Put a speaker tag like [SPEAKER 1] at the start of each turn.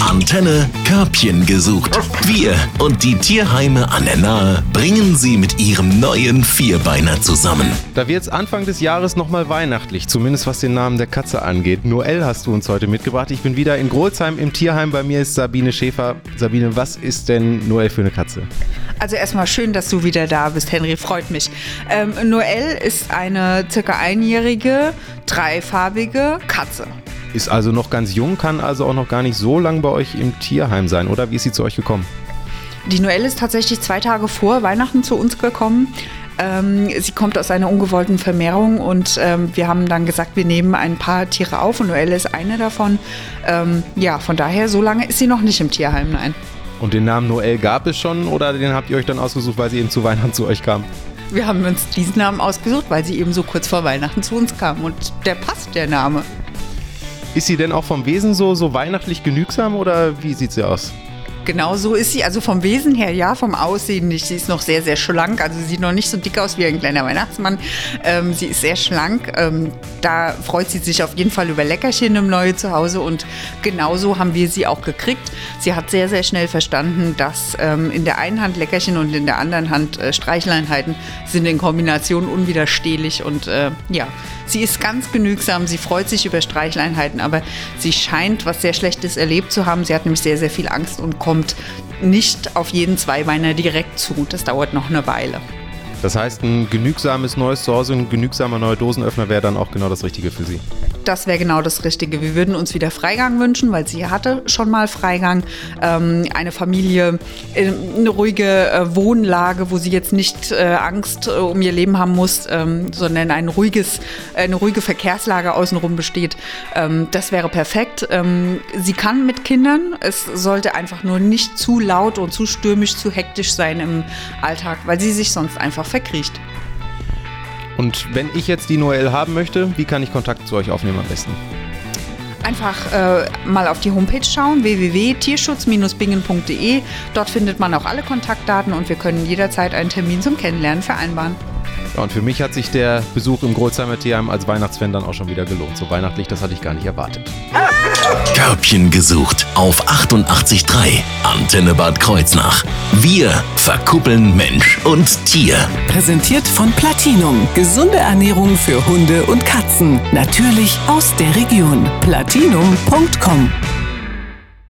[SPEAKER 1] Antenne Körbchen gesucht. Wir und die Tierheime an der Nahe bringen sie mit ihrem neuen Vierbeiner zusammen.
[SPEAKER 2] Da wird es Anfang des Jahres nochmal weihnachtlich, zumindest was den Namen der Katze angeht. Noel hast du uns heute mitgebracht. Ich bin wieder in Grolsheim im Tierheim. Bei mir ist Sabine Schäfer. Sabine, was ist denn Noel für eine Katze?
[SPEAKER 3] Also erstmal schön, dass du wieder da bist, Henry, freut mich. Ähm, Noel ist eine circa einjährige, dreifarbige Katze.
[SPEAKER 2] Ist also noch ganz jung, kann also auch noch gar nicht so lange bei euch im Tierheim sein, oder? Wie ist sie zu euch gekommen?
[SPEAKER 3] Die Noelle ist tatsächlich zwei Tage vor Weihnachten zu uns gekommen. Ähm, sie kommt aus einer ungewollten Vermehrung und ähm, wir haben dann gesagt, wir nehmen ein paar Tiere auf und Noelle ist eine davon. Ähm, ja, von daher, so lange ist sie noch nicht im Tierheim, nein.
[SPEAKER 2] Und den Namen Noel gab es schon oder den habt ihr euch dann ausgesucht, weil sie eben zu Weihnachten zu euch kam?
[SPEAKER 3] Wir haben uns diesen Namen ausgesucht, weil sie eben so kurz vor Weihnachten zu uns kam und der passt, der Name.
[SPEAKER 2] Ist sie denn auch vom Wesen so, so weihnachtlich genügsam oder wie sieht sie aus?
[SPEAKER 3] Genau so ist sie. Also vom Wesen her ja, vom Aussehen nicht. Sie ist noch sehr, sehr schlank. Also sie sieht noch nicht so dick aus wie ein kleiner Weihnachtsmann. Ähm, sie ist sehr schlank. Ähm, da freut sie sich auf jeden Fall über Leckerchen im neuen Zuhause. Und genauso haben wir sie auch gekriegt. Sie hat sehr, sehr schnell verstanden, dass ähm, in der einen Hand Leckerchen und in der anderen Hand äh, Streichleinheiten sind in Kombination unwiderstehlich. Und äh, ja, sie ist ganz genügsam. Sie freut sich über Streichleinheiten, aber sie scheint was sehr Schlechtes erlebt zu haben. Sie hat nämlich sehr, sehr viel Angst und kommt kommt nicht auf jeden Zweibeiner direkt zu. Das dauert noch eine Weile.
[SPEAKER 2] Das heißt, ein genügsames neues Zuhause, ein genügsamer neuer Dosenöffner wäre dann auch genau das Richtige für Sie.
[SPEAKER 3] Das wäre genau das Richtige. Wir würden uns wieder Freigang wünschen, weil sie hatte schon mal Freigang. Ähm, eine Familie, äh, eine ruhige äh, Wohnlage, wo sie jetzt nicht äh, Angst äh, um ihr Leben haben muss, ähm, sondern ein ruhiges, eine ruhige Verkehrslage außenrum besteht. Ähm, das wäre perfekt. Ähm, sie kann mit Kindern. Es sollte einfach nur nicht zu laut und zu stürmisch, zu hektisch sein im Alltag, weil sie sich sonst einfach verkriecht.
[SPEAKER 2] Und wenn ich jetzt die Noel haben möchte, wie kann ich Kontakt zu euch aufnehmen am besten?
[SPEAKER 3] Einfach äh, mal auf die Homepage schauen, www.tierschutz-bingen.de. Dort findet man auch alle Kontaktdaten und wir können jederzeit einen Termin zum Kennenlernen vereinbaren.
[SPEAKER 2] Ja, und für mich hat sich der Besuch im Grolsheimer Tierheim als Weihnachtsfan dann auch schon wieder gelohnt. So weihnachtlich, das hatte ich gar nicht erwartet.
[SPEAKER 1] Körbchen gesucht auf 88.3 Antenne Bad Kreuznach. Wir verkuppeln Mensch und Tier.
[SPEAKER 4] Präsentiert von Platinum. Gesunde Ernährung für Hunde und Katzen. Natürlich aus der Region. Platinum.com